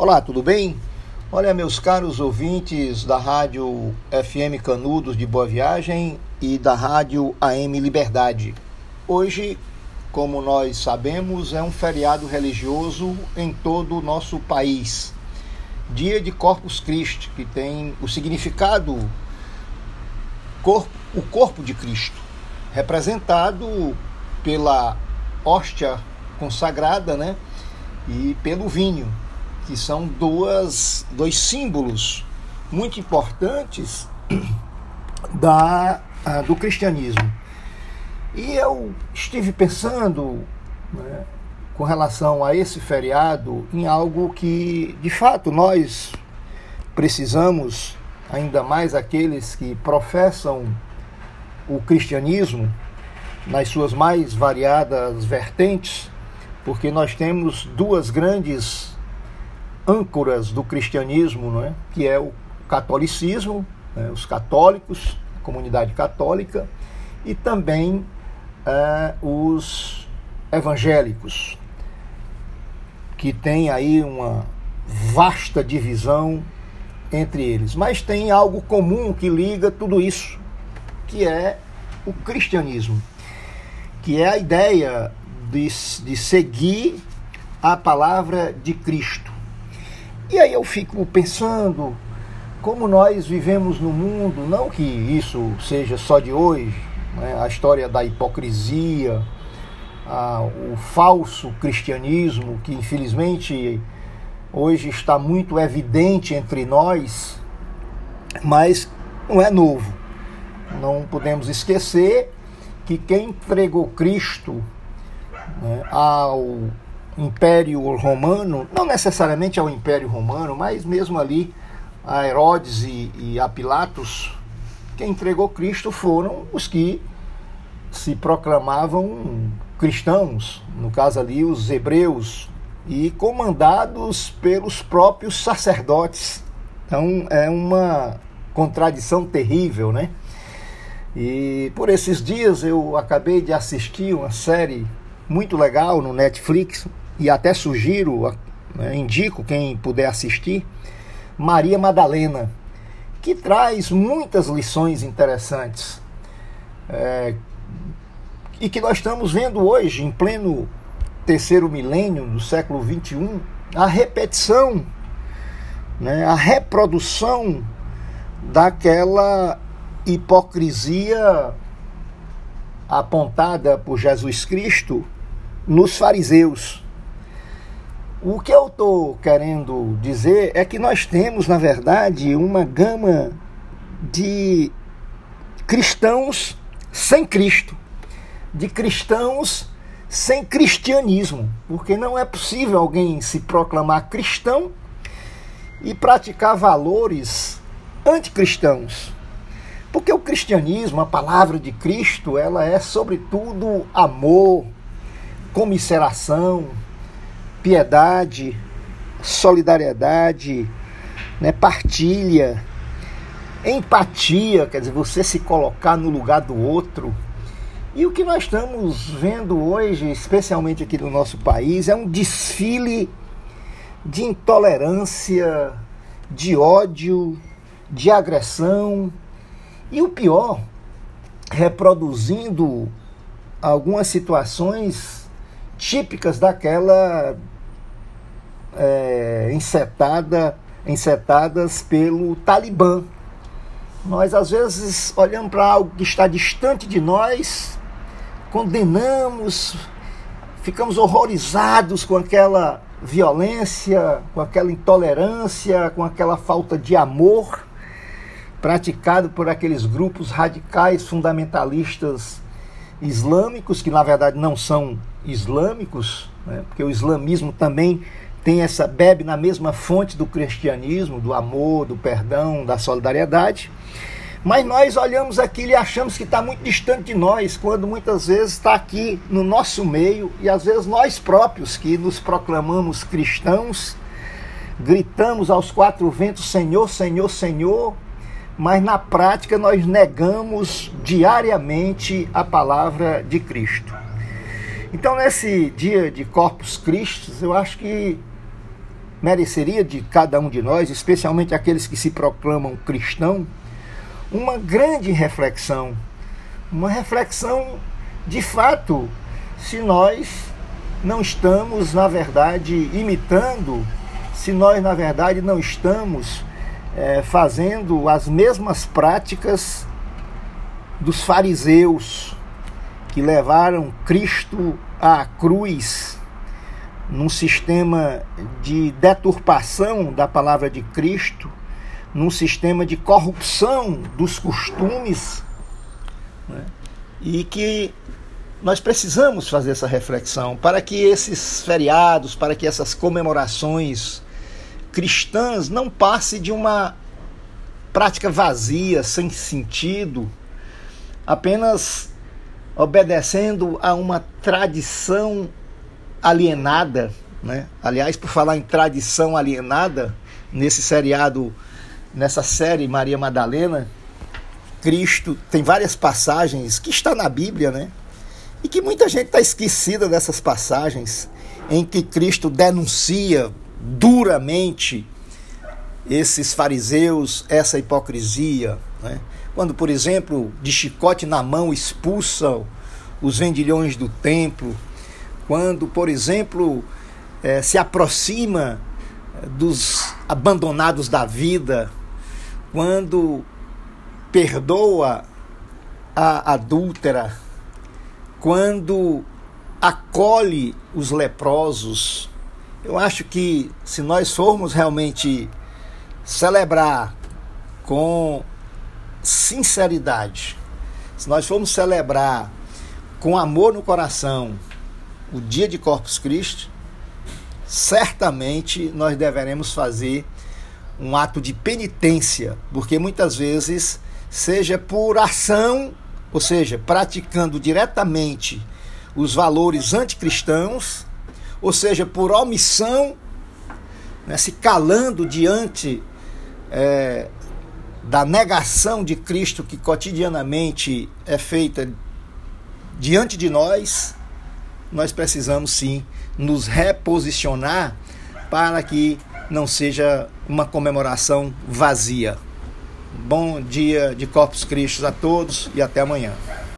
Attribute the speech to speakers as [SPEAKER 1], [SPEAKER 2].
[SPEAKER 1] Olá, tudo bem? Olha, meus caros ouvintes da Rádio FM Canudos de Boa Viagem e da Rádio AM Liberdade. Hoje, como nós sabemos, é um feriado religioso em todo o nosso país. Dia de Corpus Christi, que tem o significado corpo, o corpo de Cristo, representado pela hóstia consagrada, né? E pelo vinho que são duas, dois símbolos muito importantes da, do cristianismo. E eu estive pensando né, com relação a esse feriado em algo que, de fato, nós precisamos, ainda mais aqueles que professam o cristianismo nas suas mais variadas vertentes, porque nós temos duas grandes âncoras do cristianismo, não é? que é o catolicismo, né? os católicos, a comunidade católica, e também é, os evangélicos, que tem aí uma vasta divisão entre eles. Mas tem algo comum que liga tudo isso, que é o cristianismo, que é a ideia de, de seguir a palavra de Cristo. E aí eu fico pensando como nós vivemos no mundo, não que isso seja só de hoje, né? a história da hipocrisia, a, o falso cristianismo, que infelizmente hoje está muito evidente entre nós, mas não é novo. Não podemos esquecer que quem entregou Cristo né, ao Império Romano, não necessariamente ao Império Romano, mas mesmo ali a Herodes e, e a Pilatos, quem entregou Cristo foram os que se proclamavam cristãos, no caso ali os hebreus, e comandados pelos próprios sacerdotes. Então é uma contradição terrível, né? E por esses dias eu acabei de assistir uma série muito legal no Netflix, e até sugiro, né, indico quem puder assistir, Maria Madalena, que traz muitas lições interessantes é, e que nós estamos vendo hoje, em pleno terceiro milênio do século XXI, a repetição, né, a reprodução daquela hipocrisia apontada por Jesus Cristo nos fariseus. O que eu estou querendo dizer é que nós temos, na verdade, uma gama de cristãos sem Cristo, de cristãos sem cristianismo, porque não é possível alguém se proclamar cristão e praticar valores anticristãos. Porque o cristianismo, a palavra de Cristo, ela é sobretudo amor, comisseração, piedade, solidariedade, né, partilha, empatia, quer dizer, você se colocar no lugar do outro. E o que nós estamos vendo hoje, especialmente aqui no nosso país, é um desfile de intolerância, de ódio, de agressão e o pior, reproduzindo algumas situações típicas daquela é, encetada, encetadas pelo Talibã. Nós, às vezes, olhamos para algo que está distante de nós, condenamos, ficamos horrorizados com aquela violência, com aquela intolerância, com aquela falta de amor praticado por aqueles grupos radicais fundamentalistas islâmicos, que na verdade não são islâmicos, né? porque o islamismo também tem essa bebe na mesma fonte do cristianismo, do amor, do perdão, da solidariedade. Mas nós olhamos aquilo e achamos que está muito distante de nós, quando muitas vezes está aqui no nosso meio e às vezes nós próprios que nos proclamamos cristãos, gritamos aos quatro ventos: Senhor, Senhor, Senhor, mas na prática nós negamos diariamente a palavra de Cristo. Então, nesse dia de Corpus Christi, eu acho que mereceria de cada um de nós, especialmente aqueles que se proclamam cristão, uma grande reflexão. Uma reflexão de fato, se nós não estamos, na verdade, imitando, se nós, na verdade, não estamos é, fazendo as mesmas práticas dos fariseus que levaram Cristo à cruz num sistema de deturpação da palavra de Cristo, num sistema de corrupção dos costumes, né? e que nós precisamos fazer essa reflexão para que esses feriados, para que essas comemorações cristãs não passem de uma prática vazia, sem sentido, apenas obedecendo a uma tradição alienada, né? Aliás, por falar em tradição alienada, nesse seriado, nessa série Maria Madalena, Cristo tem várias passagens que está na Bíblia, né? E que muita gente está esquecida dessas passagens em que Cristo denuncia duramente esses fariseus, essa hipocrisia. Né? Quando, por exemplo, de chicote na mão expulsam os vendilhões do templo, quando, por exemplo, eh, se aproxima dos abandonados da vida, quando perdoa a adúltera, quando acolhe os leprosos. Eu acho que se nós formos realmente celebrar com sinceridade, se nós formos celebrar com amor no coração, o dia de Corpus Christi, certamente nós deveremos fazer um ato de penitência, porque muitas vezes, seja por ação, ou seja, praticando diretamente os valores anticristãos, ou seja, por omissão, né, se calando diante é, da negação de Cristo que cotidianamente é feita diante de nós, nós precisamos sim nos reposicionar para que não seja uma comemoração vazia. Bom dia de Corpus Christi a todos e até amanhã.